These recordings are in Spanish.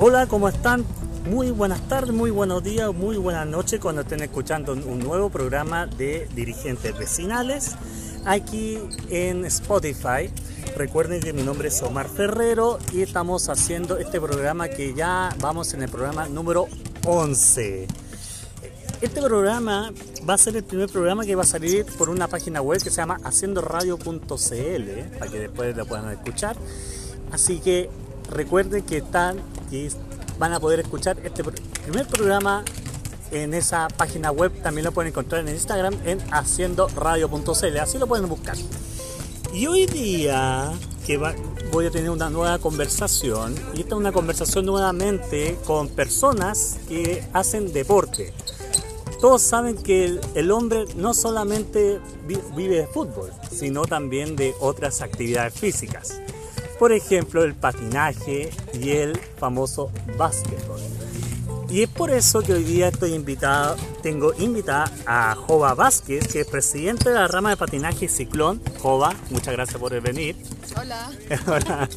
Hola, ¿cómo están? Muy buenas tardes, muy buenos días, muy buenas noches cuando estén escuchando un nuevo programa de dirigentes vecinales aquí en Spotify. Recuerden que mi nombre es Omar Ferrero y estamos haciendo este programa que ya vamos en el programa número 11. Este programa va a ser el primer programa que va a salir por una página web que se llama haciendoradio.cl para que después lo puedan escuchar. Así que recuerden que están y van a poder escuchar este primer programa en esa página web. También lo pueden encontrar en Instagram en haciendoradio.cl. Así lo pueden buscar. Y hoy día que voy a tener una nueva conversación, y esta es una conversación nuevamente con personas que hacen deporte. Todos saben que el hombre no solamente vive de fútbol, sino también de otras actividades físicas. Por ejemplo, el patinaje y el famoso básquetbol. Y es por eso que hoy día estoy invitado, tengo invitada a Jova Vázquez, que es presidente de la rama de patinaje Ciclón. Jova, muchas gracias por venir. Hola. Hola.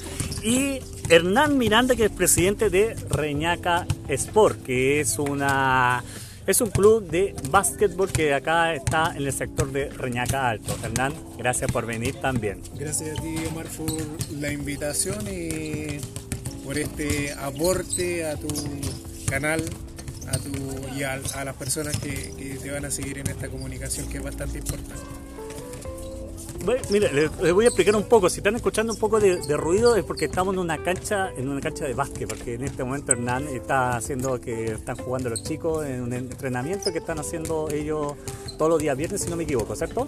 Y Hernán Miranda, que es presidente de Reñaca Sport, que es una es un club de básquetbol que acá está en el sector de Reñaca Alto. Hernán, gracias por venir también. Gracias a ti, Omar, por la invitación y por este aporte a tu canal a tu, y a, las personas que, te van a seguir en esta comunicación que es bastante importante. Mire, les, voy a explicar un poco. Si están escuchando un poco de, ruido es porque estamos en una cancha, en una cancha de básquet, porque en este momento Hernán está haciendo que están jugando los chicos en un entrenamiento que están haciendo ellos todos los días viernes, si no me equivoco, ¿cierto?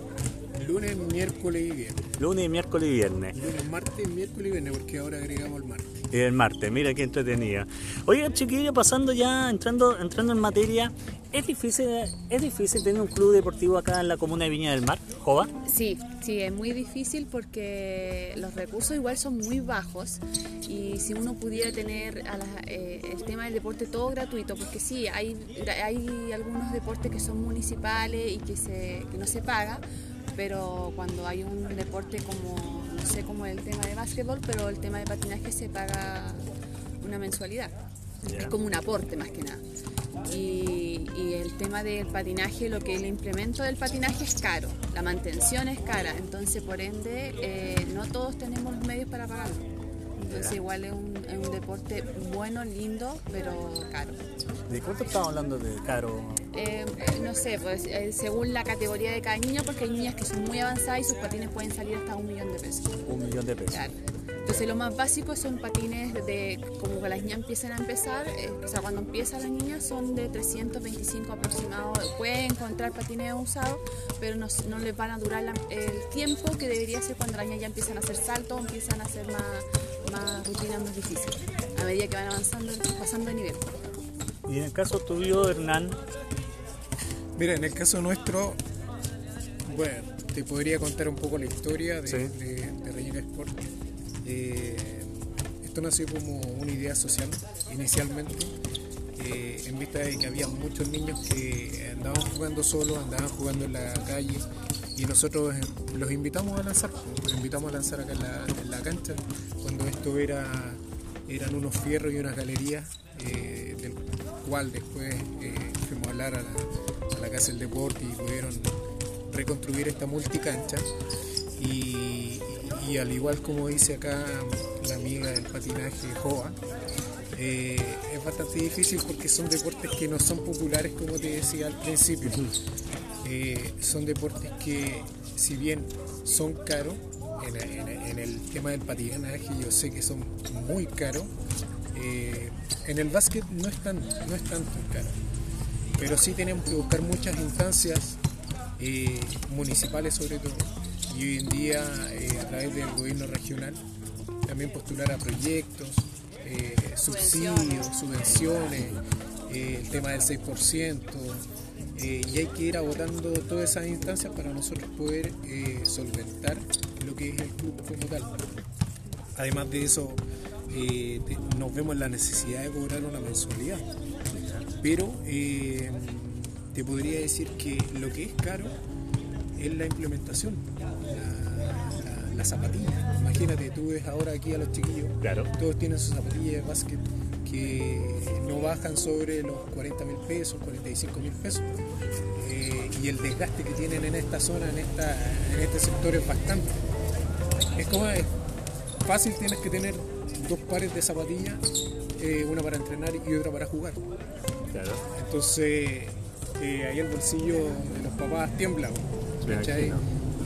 Lunes, miércoles y viernes. Lunes, miércoles y viernes. Lunes, martes, miércoles y viernes, porque ahora agregamos el martes. Y el martes, mira qué entretenido. Oye, chiquillo, pasando ya, entrando, entrando en materia, ¿es difícil, ¿es difícil tener un club deportivo acá en la comuna de Viña del Mar, Jova? Sí, sí, es muy difícil porque los recursos igual son muy bajos y si uno pudiera tener eh, el tema del deporte todo gratuito, porque sí, hay, hay algunos deportes que son municipales y que, se, que no se paga, pero cuando hay un deporte como, no sé, como el tema de básquetbol, pero el tema de patinaje se paga una mensualidad. Es como un aporte más que nada. Y, el tema del patinaje, lo que el implemento del patinaje es caro, la mantención es cara, entonces por ende eh, no todos tenemos los medios para pagarlo. Entonces igual es un, es un, deporte bueno, lindo, pero caro. ¿De cuánto estamos hablando de caro? Eh, no sé, pues eh, según la categoría de cada niño, porque hay niñas que son muy avanzadas y sus patines pueden salir hasta un millón de pesos. Un millón de pesos. Claro. Entonces lo más básico son patines de, como que las niñas empiezan a empezar, eh, o sea, cuando empiezan las niñas son de 325 aproximados. Pueden encontrar patines usados, pero no, no les van a durar el tiempo que debería ser cuando las niñas ya empiezan a hacer saltos, empiezan a hacer más, más rutinas más difíciles, a medida que van avanzando, pasando de nivel. Y en el caso tuyo, Hernán, Mira, en el caso nuestro, bueno, te podría contar un poco la historia de, Reina Sport. Eh, esto nació como una idea social inicialmente, eh, en vista de que había muchos niños que andaban jugando solos, andaban jugando en la calle y nosotros eh, los invitamos a lanzar, los invitamos a lanzar acá en la, cancha, cuando esto era eran unos fierros y unas galerías, del cual después fuimos a hablar a la, la Casa del Deporte y pudieron reconstruir esta multicancha. Y, y, al igual como dice acá la amiga del patinaje Joa, eh, es bastante difícil porque son deportes que no son populares como te decía al principio. Eh, son deportes que si bien son caros, en, el tema del patinaje yo sé que son muy caros, eh, en el básquet no es tan, no es tanto caro pero sí tenemos que buscar muchas instancias eh, municipales sobre todo y hoy en día eh, a través del gobierno regional también postular a proyectos, eh, subsidios, subvenciones, el tema del 6%, y hay que ir agotando todas esas instancias para nosotros poder solventar lo que es el club como tal. Además de eso, nos vemos la necesidad de cobrar una mensualidad pero eh, te podría decir que lo que es caro es la implementación, la, zapatilla. Imagínate, tú ves ahora aquí a los chiquillos, todos tienen sus zapatillas de básquet que no bajan sobre los 40 mil pesos, 45 mil pesos. Eh, y el desgaste que tienen en esta zona, en, esta, en este sector es bastante. Es como es fácil, tienes que tener dos pares de zapatillas, eh, una para entrenar y otra para jugar. Entonces, eh, ahí el bolsillo de los papás tiembla.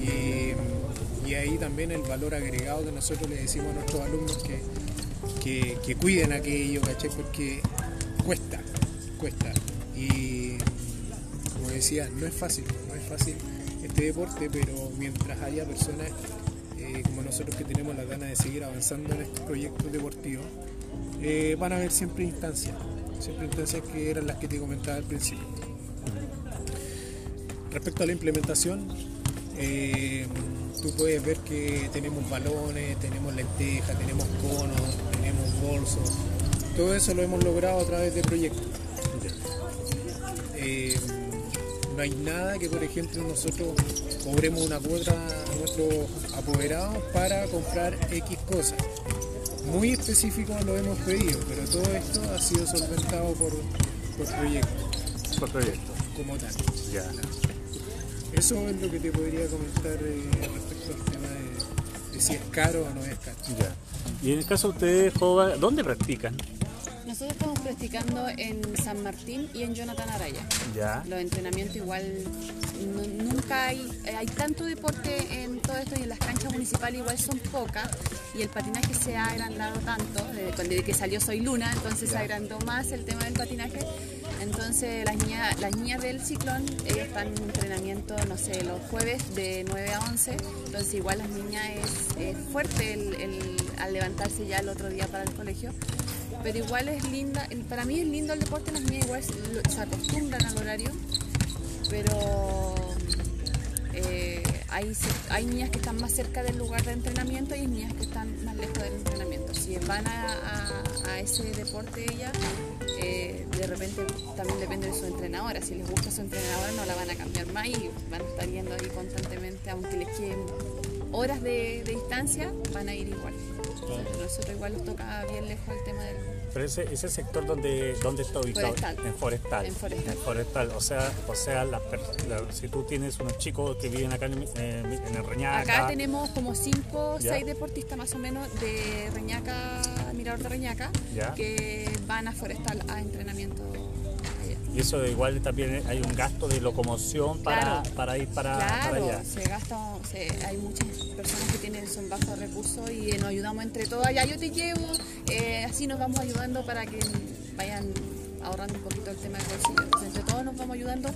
Y, y, ahí también el valor agregado que nosotros le decimos a nuestros alumnos que, que, cuiden aquello, ¿cachai? Porque cuesta, cuesta. Y como decía, no es fácil, no es fácil este deporte, pero mientras haya personas eh, como nosotros que tenemos la ganas de seguir avanzando en estos proyectos deportivos, eh, van a haber siempre instancias, siempre instancias que eran las que te comentaba al principio. Respecto a la implementación, eh, tú puedes ver que tenemos balones, tenemos lentejas, tenemos conos, tenemos bolsos. Todo eso lo hemos logrado a través de proyectos. no hay nada que, por ejemplo, nosotros cobremos una cuota a nuestros apoderados para comprar X cosas. Muy específico lo hemos pedido, pero todo esto ha sido solventado por, por proyectos. Por proyectos. Como tal. Ya. Eso es lo que te podría comentar eh, respecto al tema de, si es caro o no es caro. Ya. Y en el caso de ustedes, Jova, ¿dónde practican? Nosotros estamos practicando en San Martín y en Jonathan Araya. Ya. Los entrenamientos igual nunca hay, hay tanto deporte en todo esto y en las canchas municipales igual son pocas y el patinaje se ha agrandado tanto, desde que salió Soy Luna, entonces se agrandó más el tema del patinaje. Entonces las niñas, las niñas del ciclón, ellas están en entrenamiento, no sé, los jueves de 9 a 11, entonces igual las niñas es, fuerte el, al levantarse ya el otro día para el colegio pero igual es linda, para mí es lindo el deporte, las niñas igual se acostumbran al horario, pero eh, hay, hay niñas que están más cerca del lugar de entrenamiento y hay niñas que están más lejos del entrenamiento. Si van a, ese deporte ellas, eh, de repente también depende de su entrenadora. Si les gusta su entrenadora no la van a cambiar más y van a estar yendo ahí constantemente, aunque les queden horas de, distancia, van a ir igual. nosotros igual nos toca bien lejos el tema del pero ese, ese sector donde, donde está ubicado en forestal. En forestal. O sea, o sea si tú tienes unos chicos que viven acá en, el Reñaca. Acá tenemos como 5 o 6 deportistas más o menos de Reñaca, Mirador de Reñaca, que van a forestal a entrenamiento y eso igual también hay un gasto de locomoción para, para ir para, claro, allá. Se gasta, hay muchas personas que tienen son bajos recursos y nos ayudamos entre todas. Ya yo te llevo, eh, así nos vamos ayudando para que vayan ahorrando un poquito el tema del bolsillo. entre todos nos vamos ayudando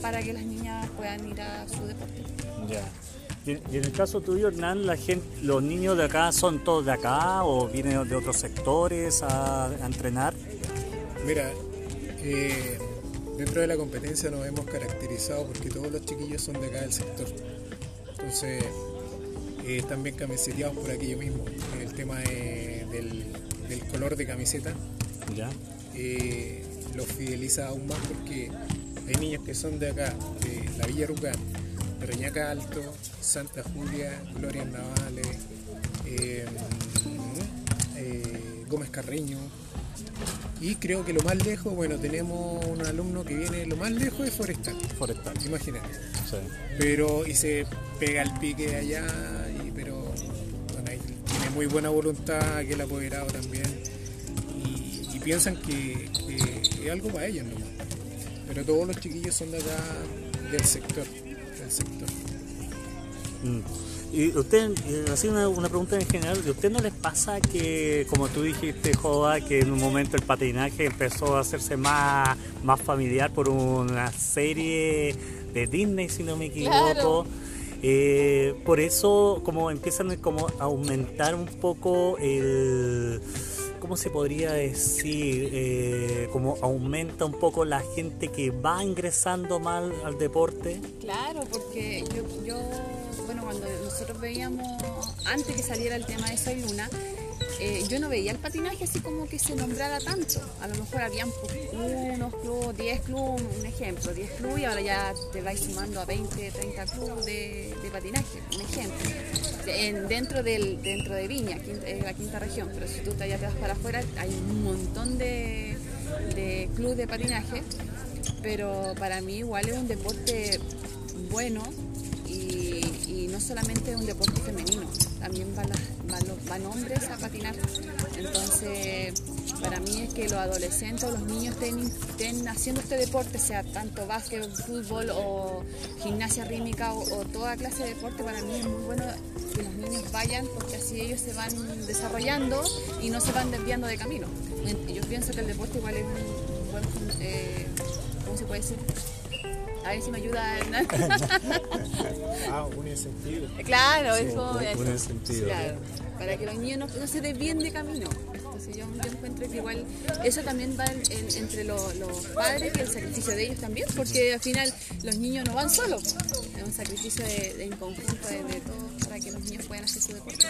para que las niñas puedan ir a su deporte. Ya. Y en el caso tuyo, Hernán, la gente, los niños de acá son todos de acá o vienen de otros sectores a, a entrenar. Mira, eh, dentro de la competencia nos hemos caracterizado porque todos los chiquillos son de acá del sector. Entonces, eh, están bien camiseteados por aquello mismo. El tema del, color de camiseta ¿Ya? Eh, los fideliza aún más porque hay niños que son de acá, de la Villa Rucán, de Reñaca Alto, Santa Julia, Gloria Navales, eh, Gómez Carreño, y creo que lo más lejos, bueno, tenemos un alumno que viene lo más lejos de Forestal. Forestal. Imagínate. Pero, y se pega el pique allá, y, pero bueno, tiene muy buena voluntad, que el apoderado también. Y, piensan que, es algo para ellos nomás. Pero todos los chiquillos son de acá, del sector. Del sector. Mm. Y usted, eh, así una, una, pregunta en general, ¿a usted no les pasa que, como tú dijiste, Joda, que en un momento el patinaje empezó a hacerse más, más familiar por una serie de Disney, si no me equivoco? Eh, por eso como empiezan como a aumentar un poco el... ¿Cómo se podría decir? Eh, como aumenta un poco la gente que va ingresando mal al deporte. Claro, porque yo, yo bueno, cuando nosotros veíamos, antes que saliera el tema de Soy Luna, eh, yo no veía el patinaje así como que se nombrara tanto. A lo mejor habían unos clubes, 10 clubes, un ejemplo, 10 clubes y ahora ya te vais sumando a 20, 30 clubes de, patinaje, un ejemplo. dentro, del, dentro de Viña, la quinta región, pero si tú ya te vas para afuera, hay un montón de, de clubes de patinaje, pero para mí igual es un deporte bueno no solamente un deporte femenino, también van, van, hombres a patinar. Entonces, para mí es que los adolescentes o los niños estén, haciendo este deporte, sea tanto básquet, fútbol o gimnasia rítmica o, toda clase de deporte, para mí es muy bueno que los niños vayan porque así ellos se van desarrollando y no se van desviando de camino. Yo pienso que el deporte igual es un ¿cómo se puede decir? A ver si me ayuda. ah, un incentivo. Claro, es como. Un, incentivo. Claro, para que los niños no, se desvíen de camino. Entonces yo, encuentro que igual eso también va entre los padres y el sacrificio de ellos también, porque al final los niños no van solos. Es un sacrificio de, de en conjunto de, de todos para que los niños puedan hacer su deporte.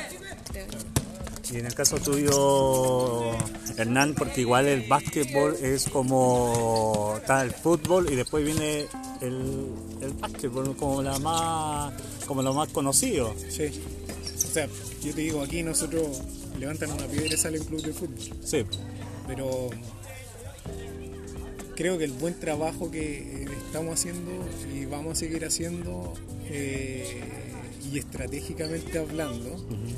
Y en el caso tuyo, Hernán, porque igual el básquetbol es como está el fútbol y después viene el, el básquetbol como la más como lo más conocido. Sí. O sea, yo te digo, aquí nosotros levantan una piedra y sale un club de fútbol. Sí. Pero creo que el buen trabajo que estamos haciendo y vamos a seguir haciendo eh, y estratégicamente hablando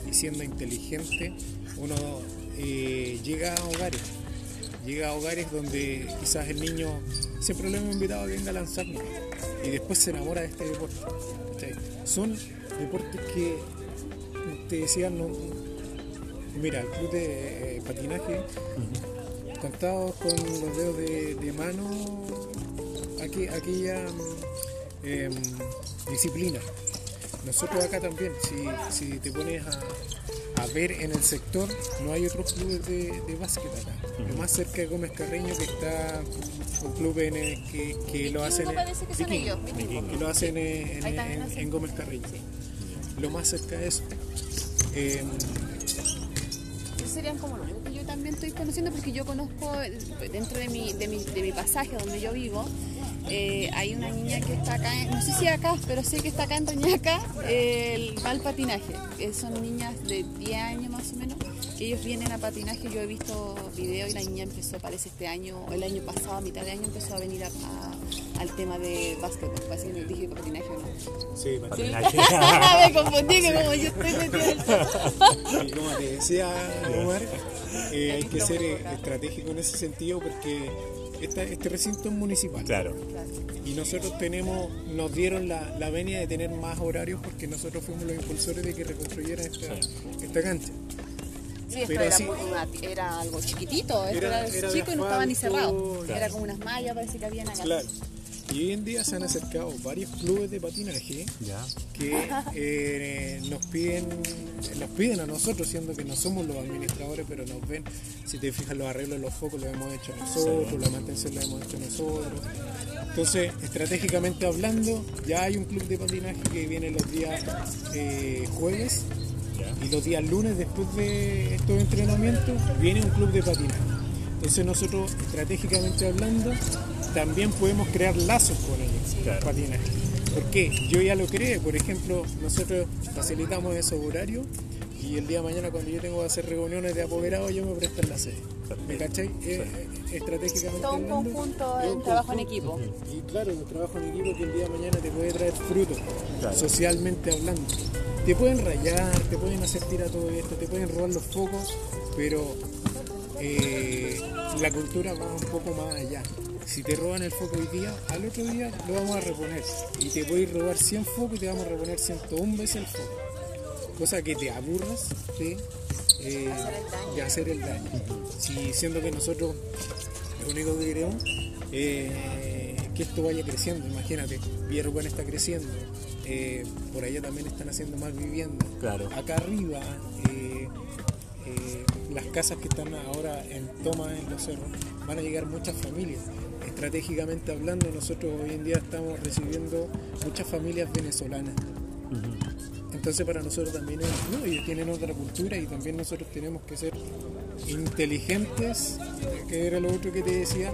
y siendo inteligente, uno eh, llega a hogares. Llega a hogares donde quizás el niño siempre lo hemos invitado a que venga a lanzarnos y después se enamora de este deporte. Son deportes que te decían, no, mira, el club de eh, patinaje, contados con los dedos de, mano, aquí, aquella em, disciplina nosotros acá también, si, te pones a, ver en el sector, no hay otros clubes de, de básquet acá. Lo más cerca de Gómez Carreño que está un club en que, lo hacen en, lo hacen en, Gómez Carreño. Lo más cerca de eso. Eh, serían como lo que yo también estoy conociendo porque yo conozco dentro de mi, de mi, de mi pasaje donde yo vivo eh, hay una niña que está acá, no sé si acá, pero sé que está acá en Doñaca, el mal patinaje. son niñas de 10 años más o menos, que ellos vienen a patinaje. Yo he visto videos y la niña empezó, parece este año, o el año pasado, a mitad de año, empezó a venir al tema de básquetbol. Parece que dije patinaje o no. Sí, patinaje. Me confundí que como yo estoy metida Y como te decía Omar, eh, hay que ser eh, estratégico en ese sentido porque este recinto es municipal. Claro. Y nosotros tenemos, nos dieron la, la venia de tener más horarios porque nosotros fuimos los impulsores de que reconstruyeran esta, esta cancha. Sí, esto era, era, algo chiquitito, esto era, chico y no estaba ni cerrado. Era como unas mallas, parece que habían acá. Claro. Y hoy en día se han acercado varios clubes de patinaje que eh, nos piden nos piden a nosotros, siendo que no somos los administradores, pero nos ven. Si te fijas, los arreglos de los focos los hemos hecho nosotros, la mantención la hemos hecho nosotros. Entonces, estratégicamente hablando, ya hay un club de patinaje que viene los días eh, jueves y los días lunes, después de estos entrenamientos, viene un club de patinaje. Entonces, nosotros, estratégicamente hablando, también podemos crear lazos con ellos, patinaje. ¿Por qué? Yo ya lo creé, por ejemplo, nosotros facilitamos esos horarios y el día de mañana cuando yo tengo que hacer reuniones de apoderados yo me presto en la sede. ¿Me cachai? Eh, estratégicamente. Todo un conjunto, un trabajo en equipo. Y claro, un trabajo en equipo que el día de mañana te puede traer frutos, socialmente hablando. Te pueden rayar, te pueden hacer tirar todo esto, te pueden robar los focos, pero eh, la cultura va un poco más allá. Si te roban el foco hoy día, al otro día lo vamos a reponer. Y te voy a robar 100 focos y te vamos a reponer 101 veces el foco. Cosa que te aburras de, eh, hacer el daño. Si, siendo que nosotros lo único que queremos eh, que esto vaya creciendo. Imagínate, Villarrucán está creciendo. Eh, por allá también están haciendo más viviendas. Claro. Acá arriba, las casas que están ahora en toma en los cerros, van a llegar muchas familias estratégicamente hablando, nosotros hoy en día estamos recibiendo muchas familias venezolanas. Entonces para nosotros también es, no, ellos tienen otra cultura y también nosotros tenemos que ser inteligentes, que era lo otro que te decía,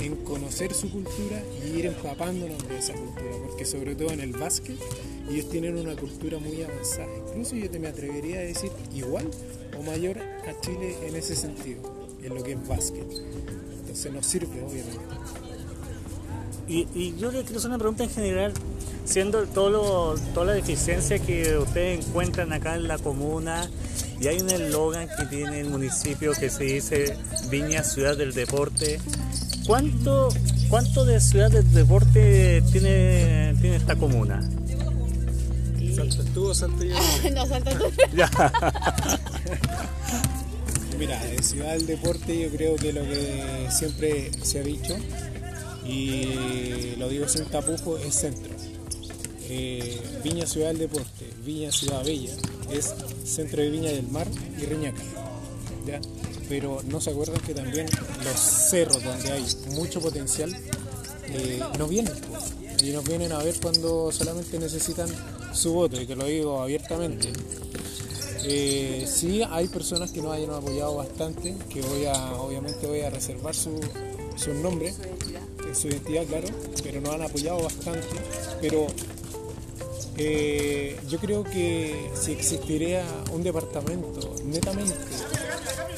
en conocer su cultura y ir empapándonos de esa cultura, porque sobre todo en el básquet ellos tienen una cultura muy avanzada, incluso yo te me atrevería a decir igual o mayor a Chile en ese sentido, en lo que es básquet. Entonces nos sirve, obviamente. Y, y yo le quiero hacer una pregunta en general, siendo todo lo, toda la deficiencia que ustedes encuentran acá en la comuna, y hay un eslogan que tiene el municipio que se dice Viña Ciudad del Deporte. ¿Cuánto, cuánto de Ciudad del Deporte tiene, tiene esta comuna? ¿Saltas tú o salto yo? no, salta tú. Mira, Ciudad del Deporte yo creo que lo que siempre se ha dicho, y lo digo sin tapujo, es centro. Eh, Viña Ciudad del Deporte, Viña Ciudad Bella, es centro de Viña del Mar y Reñaca. ¿ya? Pero no se acuerdan que también los cerros donde hay mucho potencial eh, no vienen. pues. Y nos vienen a ver cuando solamente necesitan su voto, y te lo digo abiertamente. Eh, sí, hay personas que nos hayan apoyado bastante, que voy a, obviamente voy a reservar su, su nombre, eh, su identidad, claro, pero nos han apoyado bastante. Pero eh, yo creo que si existiría un departamento netamente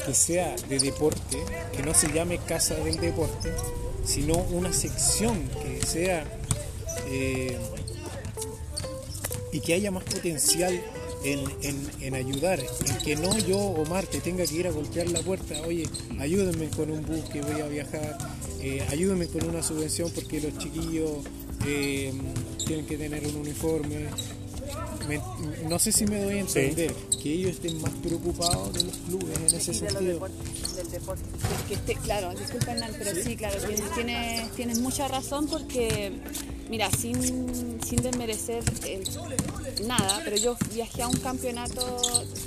que sea de deporte, que no se llame Casa del Deporte, sino una sección que sea eh, y que haya más potencial en, en- en ayudar, en que no yo, Omar, te tenga que ir a golpear la puerta, oye, ayúdenme con un bus que voy a viajar, eh, ayúdenme con una subvención porque los chiquillos eh, tienen que tener un uniforme. Me- no sé si me doy a entender que ellos estén más preocupados de los clubes en ese sentido. del deporte. Que esté- claro, disculpa Hernán, pero sí, claro, tienes, tienes, tienes mucha razón porque, mira, sin, sin desmerecer el- nada, pero yo viajé a un campeonato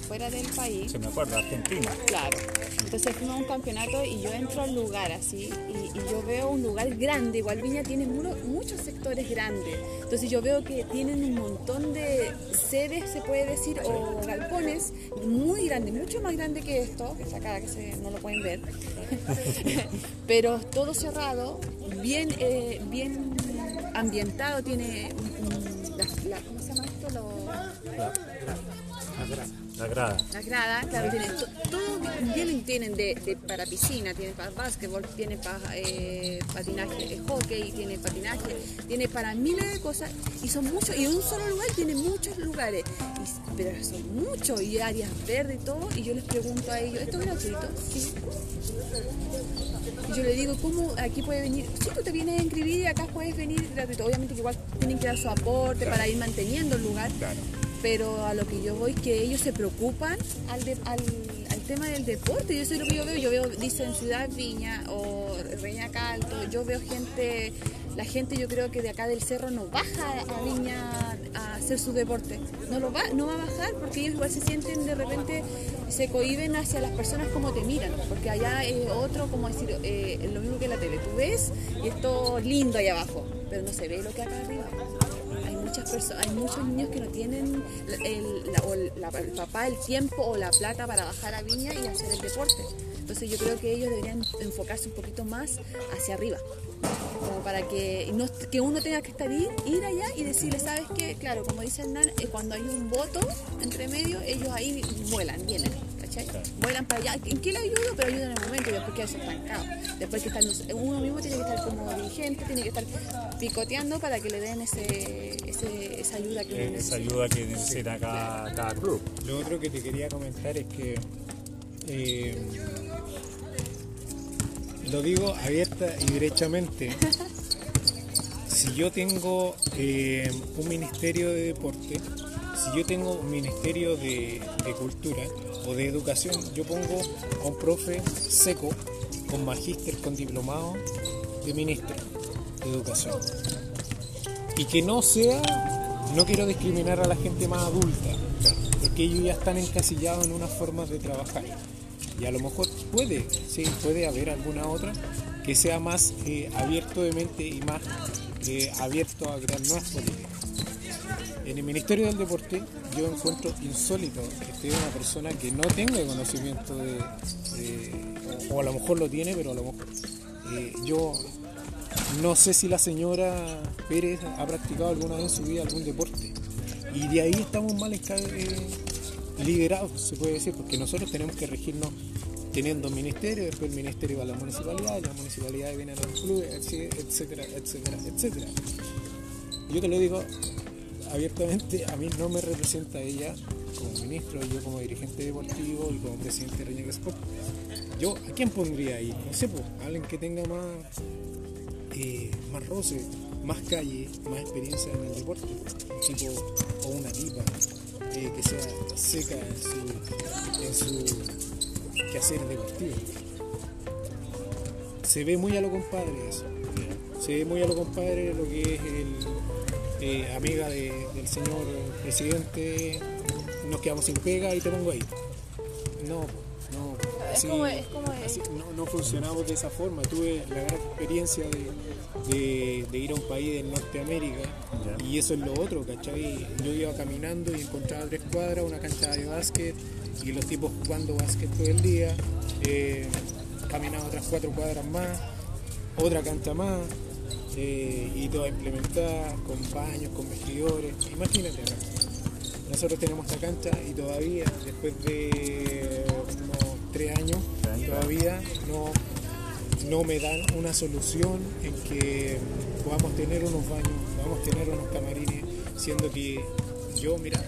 fuera del país. Se me acuerda, Argentina. Claro. Entonces fuimos a un campeonato y yo entro al lugar así y, y yo veo un lugar grande. Igual Viña tiene mu- muchos sectores grandes. Entonces yo veo que tienen un montón de sedes, se puede decir, o galpones muy grandes, mucho más grande que esto, que está acá, que se- no lo pueden ver. Pero todo cerrado, bien, eh, bien ambientado, tiene la- la- ¿cómo se llama esto? Lo- La grada. la grada, claro, tiene to- todo bien, tienen de, de- para piscina, tiene para básquetbol, tiene para eh, patinaje, hockey, tiene patinaje, tiene para miles de cosas y son muchos, y en un solo lugar tiene muchos lugares, y- pero son muchos y áreas verdes y todo, y yo les pregunto a ellos, ¿esto es gratuito? Sí. Y yo le digo, ¿cómo aquí puede venir? Si tú te vienes a inscribir y acá puedes venir gratuito. Obviamente que igual tienen que dar su aporte para ir manteniendo el lugar. Pero a lo que yo voy, que ellos se preocupan al, de- al, al tema del deporte. Yo eso es lo que yo veo. Yo veo, dicen Ciudad Viña o Reña Calto. Yo veo gente, la gente yo creo que de acá del cerro no baja a Viña a hacer su deporte. No, lo va, no va a bajar porque ellos igual se sienten de repente, se cohiben hacia las personas como te miran. Porque allá es otro, como decir, eh, lo mismo que la tele. Tú ves y es lindo ahí abajo, pero no se ve lo que acá arriba hay muchas personas, hay muchos niños que no tienen el, la- o el- la- el papá el tiempo o la plata para bajar a Viña y hacer el deporte. Entonces yo creo que ellos deberían enfocarse un poquito más hacia arriba. Como para que, no, que uno tenga que estar ir, ir allá y decirle, ¿sabes qué? Claro, como dice Hernán, eh, cuando hay un voto entre medio, ellos ahí vuelan, vienen, ¿cachai? Vuelan para allá. ¿En qué le ayudo? Pero ayudan en el momento y después queda estancado. Después que sé, uno mismo tiene que estar como dirigente, tiene que estar picoteando para que le den ese, ese- esa ayuda que uno Esa necesita. ayuda que necesita cada, cada club. Lo otro que te quería comentar es que eh, lo digo abierta y derechamente. Si yo tengo eh, un ministerio de deporte, si yo tengo un ministerio de, cultura o de educación, yo pongo a un profe seco con magíster, con diplomado de ministro de educación. Y que no sea, no quiero discriminar a la gente más adulta, porque ellos ya están encasillados en unas formas de trabajar. Y a lo mejor puede, sí, puede haber alguna otra que sea más eh, abierto de mente y más eh, abierto a crear nuevas políticas. En el Ministerio del Deporte yo encuentro insólito que esté una persona que no tenga conocimiento de, o a lo mejor lo tiene, pero a lo mejor eh, yo no sé si la señora Pérez ha practicado alguna vez en su vida algún deporte. Y de ahí estamos mal eh, liberados, se puede decir, porque nosotros tenemos que regirnos teniendo ministerio, después el ministerio va a la municipalidad, la municipalidad viene a los clubes, etcétera, etcétera, etcétera. Yo te lo digo abiertamente, a mí no me representa ella como ministro, yo como dirigente deportivo y como presidente de Reñaca Sport. Yo, ¿a quién pondría ahí? No sé, pues, alguien que tenga más, eh, más roce, más calle, más experiencia en el deporte, un tipo o una tipa eh, que sea seca en su, en su quehacer deportivo. Se ve muy a lo compadre eso. Se ve muy a lo compadre lo que es el eh, amiga del señor presidente, nos quedamos sin pega y te pongo ahí. No, no, así, no, funcionamos de esa forma. Tuve la gran experiencia de, ir a un país de Norteamérica y eso es lo otro, ¿cachai? Yo iba caminando y encontraba tres cuadras, una cancha de básquet y los tipos jugando básquet todo el día. Eh, caminaba otras cuatro cuadras más, otra cancha más. Eh, y toda implementada con baños, con vestidores. Imagínate, nosotros tenemos esta cancha y todavía, después de unos tres años, todavía no, no me dan una solución en que podamos tener unos baños, podamos tener unos camarines, siendo que yo, mira,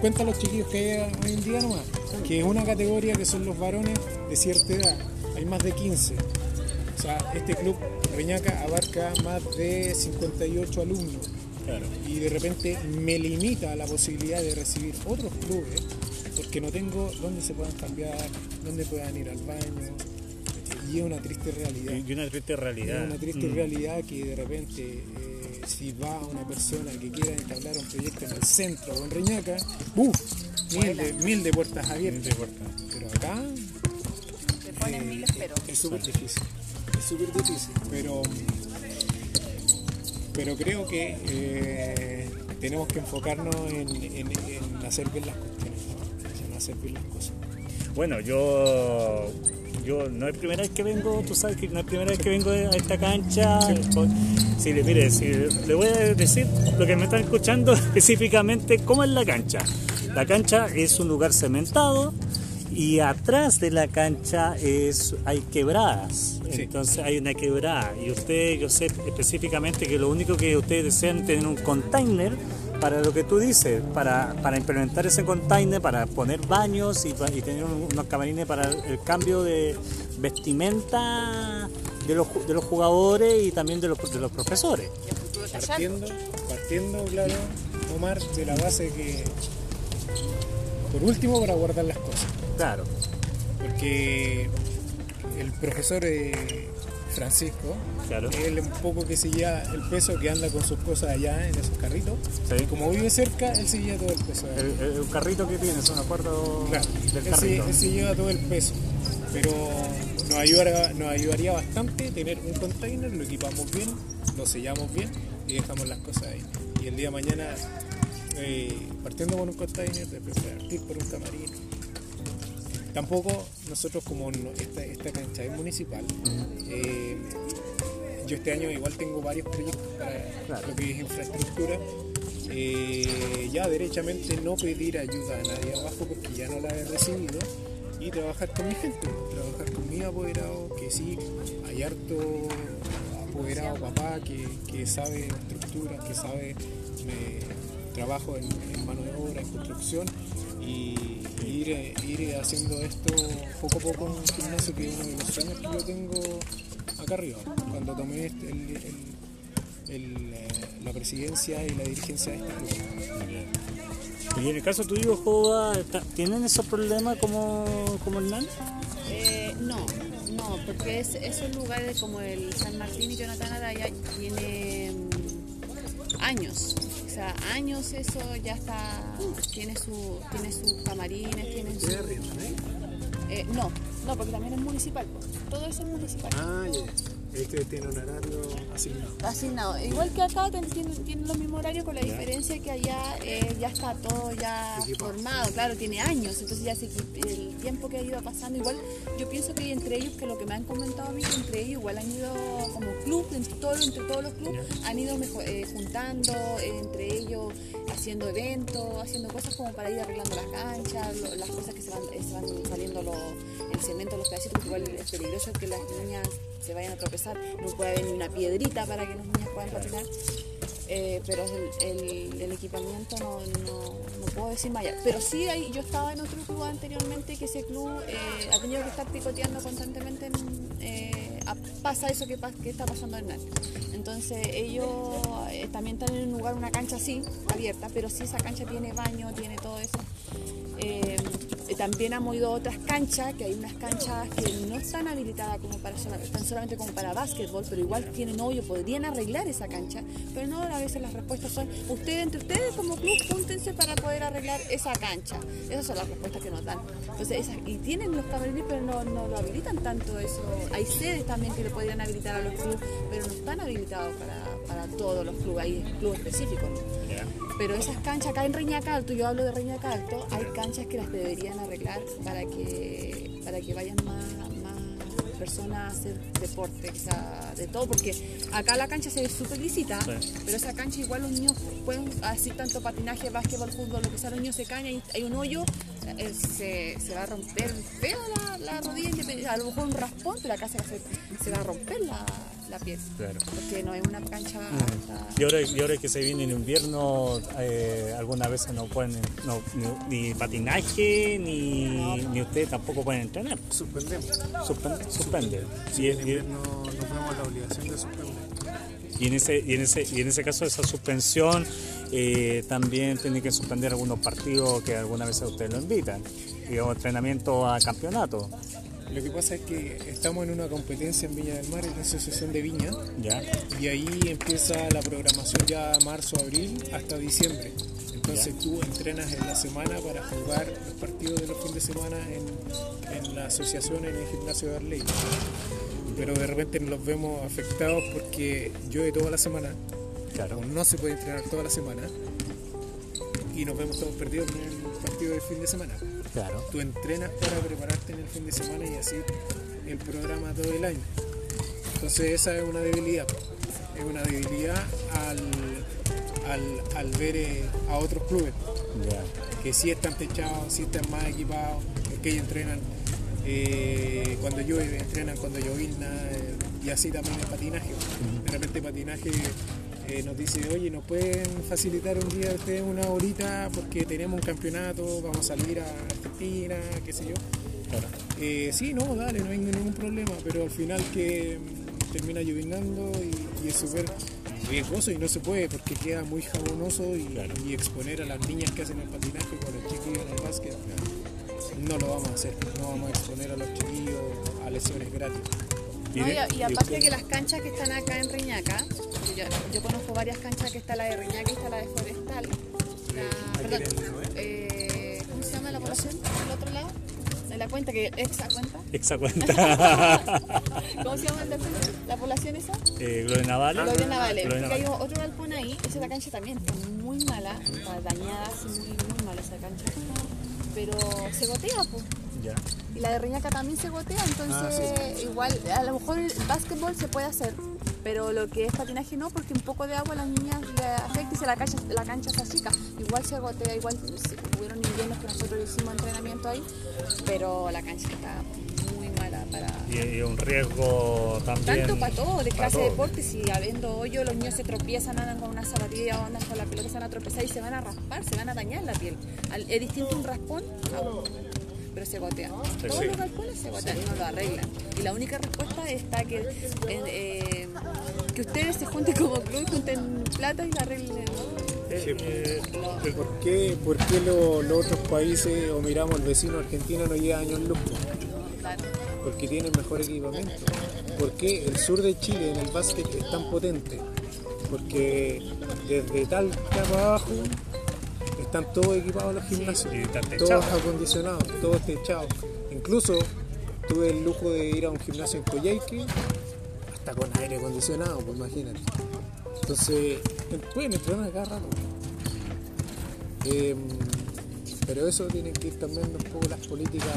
cuenta los chiquillos que hay hoy en día nomás, que es una categoría que son los varones de cierta edad, hay más de 15. O sea, este club Reñaca abarca más de 58 alumnos y de repente me limita la posibilidad de recibir otros clubes porque no tengo dónde se puedan cambiar, dónde puedan ir al baño. Y es una triste realidad. Y una triste realidad. Es una triste mm. realidad que de repente eh, si va una persona que quiera entablar un proyecto en el centro o en Reñaca, ¡buf! Mil de, puertas abiertas. Pero acá eh, es súper difícil. Es súper difícil. Pero pero creo que eh, tenemos que enfocarnos en, hacer bien las cuestiones, en hacer bien las cosas. Bueno, yo yo no es primera vez que vengo, tú sabes que no es primera vez que vengo a esta cancha. Si le, mire, si le voy a decir lo que me están escuchando específicamente, cómo es la cancha. La cancha es un lugar cementado, y atrás de la cancha es, hay quebradas. Entonces hay una quebrada. Y usted, yo sé específicamente que lo único que ustedes desean es tener un container para lo que tú dices, para, para implementar ese container, para poner baños y, tener unos camarines para el cambio de vestimenta de los, de los jugadores y también de los, de los profesores. Partiendo, partiendo, claro, Omar, de la base que, por último, para guardar las cosas. Claro. Porque el profesor eh, Francisco, él un poco que se lleva el peso que anda con sus cosas allá en esos carritos. Como vive cerca, él se lleva todo el peso. El, carrito que tiene, son acuerdo claro, del él carrito. él se lleva todo el peso. Pero nos, ayudaría, nos ayudaría bastante tener un container, lo equipamos bien, lo sellamos bien y dejamos las cosas ahí. Y el día de mañana, eh, partiendo con un container, después partir por un camarín Tampoco nosotros como esta, esta cancha es municipal, eh, yo este año igual tengo varios proyectos para lo que es infraestructura. Eh, ya derechamente no pedir ayuda a nadie abajo porque ya no la he recibido. Y trabajar con mi gente, trabajar con mi apoderado, que sí, hay harto apoderado papá que, sabe estructura, que sabe trabajo en, en, mano de obra, en construcción. Y ir, haciendo esto poco a poco en un gimnasio que es uno de los sueños que yo tengo acá arriba. Cuando tomé este, eh, la presidencia y la dirigencia de este club. ¿Y en el caso tuyo, Joda, tienen esos problemas como, como el NAN? Eh, no, no, porque es, esos lugares como el San Martín y Jonathan Araya tiene mm, años años eso ya está, tiene su, tiene sus camarines, tiene su... Eh, no, no, porque también es municipal, todo eso es municipal. Ah, Este tiene un horario asignado. Asignado. Igual que acá tiene, tiene los mismos horarios con la diferencia que allá eh, ya está todo ya formado, claro, tiene años, entonces ya se, el tiempo que ha ido pasando, igual yo pienso que entre ellos, que lo que me han comentado a mí, entre ellos igual han ido como club, entre, todo, entre todos los clubes, han ido eh, juntando entre ellos, haciendo eventos, haciendo cosas como para ir arreglando las canchas, las cosas que se van, se van saliendo el cemento, los pedacitos, igual es peligroso que las niñas se vayan a tropezar, no puede haber ni una piedrita para que los niños puedan patinar. Eh, pero el, equipamiento no, no, puedo decir más Pero sí, hay, yo estaba en otro club anteriormente que ese club eh, ha tenido que estar picoteando constantemente. Eh, pasa eso que, está pasando en NAT. Entonces ellos también están en un lugar, una cancha así, abierta, pero sí esa cancha tiene baño, tiene todo eso. Eh, también hemos ido otras canchas, que hay unas canchas que no están habilitadas como para están solamente como para básquetbol, pero igual tienen hoyo, podrían arreglar esa cancha, pero no, a veces las respuestas son, ustedes entre ustedes como club, júntense para poder arreglar esa cancha. Esas son las respuestas que nos dan. Entonces, y tienen los camarines, pero no, no, lo habilitan tanto eso. Hay sedes también que le podrían habilitar a los clubes, pero no están habilitados para, para todos los clubes, hay clubes específicos. Pero esas canchas acá en Reñaca Alto, yo hablo de Reñaca Alto, hay canchas que las deberían arreglar para que, para que vayan más, personas a hacer deporte, de todo, porque acá la cancha se ve súper lisita, pero esa cancha igual los niños pueden hacer tanto patinaje, básquetbol, fútbol, lo que sea, los niños se caen y hay un hoyo, eh, se, se, va a romper feo la, la rodilla, a lo mejor un raspón, pero acá se va a, se va a romper la, la piel. Claro. Porque no es una cancha. Mm. Y, ahora, y ahora que se viene en invierno, eh, algunas veces no pueden, no, ni, patinaje, ni, ni ustedes tampoco pueden entrenar. Suspendemos. Suspende. suspende. Sí, en invierno nos vemos la obligación de suspender. Y en ese, y en ese, y en ese caso esa suspensión eh, también tiene que suspender algunos partidos que alguna vez ustedes lo invitan, digamos entrenamiento a campeonato. Lo que pasa es que estamos en una competencia en Viña del Mar, en la Asociación de Viña, ya. y ahí empieza la programación ya marzo, abril hasta diciembre. Entonces tú entrenas en la semana para jugar los partidos de los fines de semana en, en la asociación en el gimnasio de Arley. Pero de repente nos vemos afectados porque llueve toda la semana, claro. no se puede entrenar toda la semana, y nos vemos todos perdidos en el partido del fin de semana. Claro. Tú entrenas para prepararte en el fin de semana y así el programa todo el año. Entonces esa es una debilidad. Es una debilidad al, al, ver eh, a otros clubes que sí están techados, sí están más equipados, que ellos entrenan eh, cuando llueve, entrenan cuando llovizna eh, y así también el patinaje. De repente patinaje nos dice, oye, ¿nos pueden facilitar un día ustedes una horita porque tenemos un campeonato, vamos a salir a Argentina, qué sé yo? Eh, sí, no, dale, no hay ningún problema, pero al final que mm, termina llovinando y, es súper riesgoso y no se puede porque queda muy jabonoso y, exponer a las niñas que hacen el patinaje con los chiquillos en el básquet, no lo vamos a hacer, no vamos a exponer a los chiquillos a lesiones gratis y, aparte que las canchas que están acá en Riñaca, yo, conozco varias canchas que está la de Riñaca y está la de Forestal. Eh, ¿Cómo se llama la población del otro lado? De la cuenta, que exa cuenta. Exa cuenta. ¿Cómo se llama la, población esa? Eh, Gloria Navale. Gloria Navale. Porque hay otro galpón ahí, esa la cancha también está muy mala, está dañada, muy, muy mala esa cancha. Pero se gotea, pues. Y la de Reñaca también se gotea, entonces ah, igual, a lo mejor el básquetbol se puede hacer, pero lo que es patinaje no, porque un poco de agua a las niñas le afecta y se la cancha, la cancha se achica. Igual se gotea, igual hubieron inviernos que nosotros hicimos entrenamiento ahí, pero la cancha está muy mala para... Y, un riesgo también... Tanto para todo, de clase de deporte, si habiendo hoyo los niños se tropiezan, andan con una zapatilla o andan con la pelota, se van a tropezar y se van a raspar, se van a dañar la piel. Es distinto un raspón a un pero se gotea. Todos los galpones se gotean y no lo arreglan. Y la única respuesta está que, eh, que ustedes se junten como club, junten plata y arreglen. Eh, ¿Por qué, por qué los otros países o miramos al vecino argentino no lleva años luz? Porque tienen mejor equipamiento. ¿Por qué el sur de Chile en el básquet es tan potente? Porque desde tal para abajo están todos equipados los gimnasios, todos acondicionados, todos techados. Incluso tuve el lujo de ir a un gimnasio en Coyhaique, hasta con aire acondicionado, pues imagínate. Entonces, pueden entrenar acá rato. Em, pero eso tiene que ir también un poco las políticas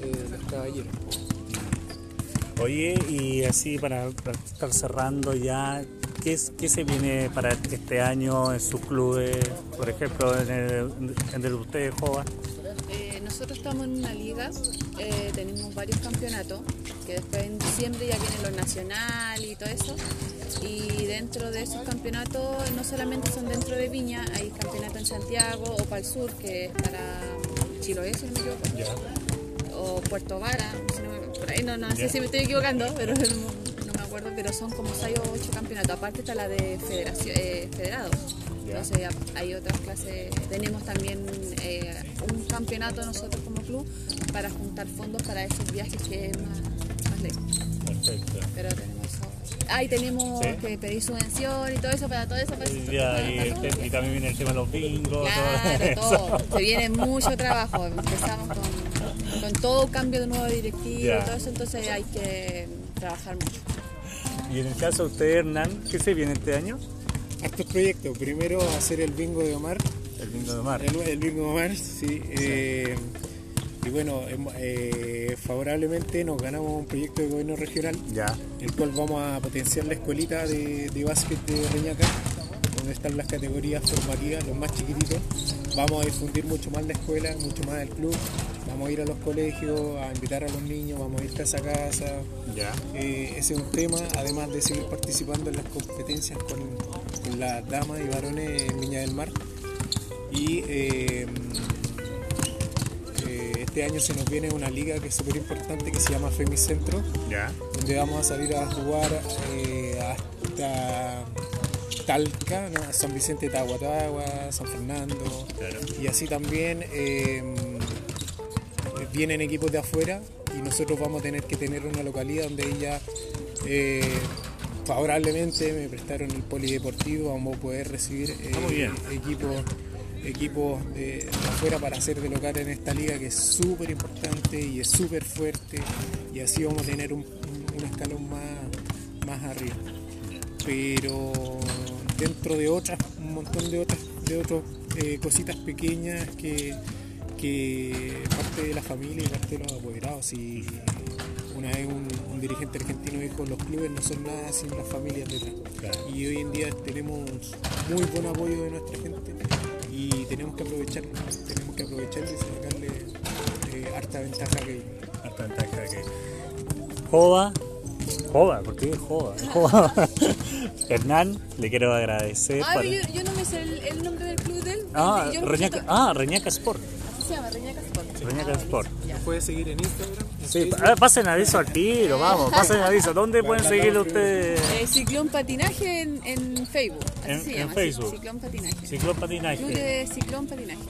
eh, de los caballeros. Oye, y así para, estar cerrando ya, ¿qué, ¿qué, se viene para este año en sus clubes? Por ejemplo, en el, en el Jova. Eh, nosotros estamos en una liga, eh, tenemos varios campeonatos, que después en diciembre ya viene lo nacional y todo eso. Y dentro de esos campeonatos no solamente son dentro de Viña, hay campeonatos en Santiago o para el sur, que es para Chiloé, si no me equivoco. O Puerto Vara, por ahí no, no sé si me estoy equivocando, pero acuerdo, pero son como 6 o 8 campeonatos. Aparte está la de federación, eh, federados. Entonces hay otras clases. Tenemos también eh, un campeonato nosotros como club para juntar fondos para esos viajes que es más, más lejos. Perfecto. Pero tenemos Ahí tenemos que pedir subvención y todo eso para todo eso. Para y, también viene el tema de los bingos. Claro, todo. Se viene mucho trabajo. Empezamos con, con todo cambio de nuevo directivo y todo eso, entonces hay que trabajar mucho. Y en el caso de usted, Hernán, ¿qué se viene este año? Estos proyectos, primero hacer el bingo de Omar. El bingo de Omar. El, bingo de Omar, sí. Eh, y bueno, em, eh, favorablemente nos ganamos un proyecto de gobierno regional, ya. el cual vamos a potenciar la escuelita de, de básquet de Reñaca, donde están las categorías formativas, los más chiquititos. Vamos a difundir mucho más la escuela, mucho más el club. Vamos a ir a los colegios, a invitar a los niños, vamos a ir casa a casa. Ya. Eh, ese es un tema, además de seguir participando en las competencias con, con las damas y varones en Viña del Mar. Y eh, este año se nos viene una liga que es súper importante que se llama Femicentro, ya. donde vamos a salir a jugar eh, hasta Talca, San Vicente de Tahuatagua, San Fernando, y así también eh, vienen equipos de afuera y nosotros vamos a tener que tener una localidad donde ella eh, favorablemente me prestaron el polideportivo, vamos a poder recibir equipos equipos de, afuera para hacer de local en esta liga que es súper importante y es súper fuerte y así vamos a tener un, escalón más, más arriba. Pero dentro de otras, un montón de otras, de otras eh, cositas pequeñas que, que parte de la familia y parte de los apoderados. Y una vez un, dirigente argentino dijo, los clubes no son nada sin las familias detrás. Y hoy en día tenemos muy buen apoyo de nuestra gente y tenemos que aprovecharlo, tenemos que aprovecharlo y sacarle eh, harta ventaja que harta ventaja que Joda, Joda, ¿por qué Joda? Joda. Hernán, le quiero agradecer. Ah, yo, yo, no me sé el, nombre del club de él. Ah, Reñaca, ah Reñaca Sport. Se llama, Reñaca Sport. Reñaca Sport. ¿Nos puede seguir en Instagram? Sí, pasen aviso al tiro, vamos, pasen aviso. ¿Dónde pueden seguir ustedes? Eh, Ciclón Patinaje en, en Facebook. en, en Facebook. Ciclón Patinaje. Ciclón Patinaje. Club de Ciclón Patinaje.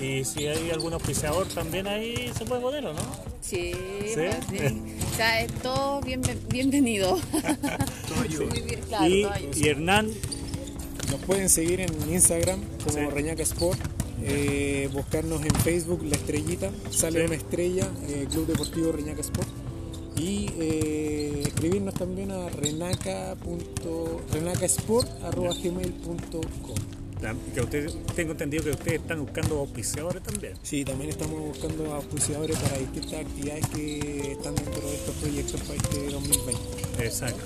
y si hay algún auspiciador también ahí se puede poner, ¿o no? Sí, ¿Sí? Pues, o sea, es todo bien, bienvenido. y, y Hernán. Nos pueden seguir en Instagram como Reñaca Sport eh, buscarnos en Facebook La Estrellita, sale una estrella, eh, Club Deportivo Reñaca Sport. Y eh, escribirnos también a renaca.renacasport.gmail.com que usted, tengo entendido que ustedes están buscando auspiciadores también. Sí, también estamos buscando auspiciadores para distintas actividades que están dentro de estos proyectos para este 2020. Exacto.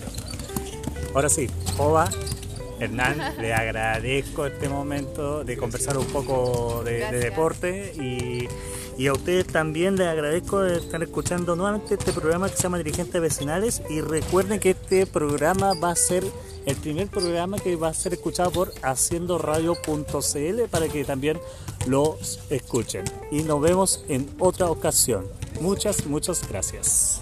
Ahora sí, Jova, Hernán, le agradezco este momento de conversar un poco de, deporte y, a ustedes también les agradezco de estar escuchando nuevamente este programa que se llama Dirigentes Vecinales y recuerden que este programa va a ser el primer programa que va a ser escuchado por haciendoradio.cl para que también lo escuchen. Y nos vemos en otra ocasión. Muchas, muchas gracias.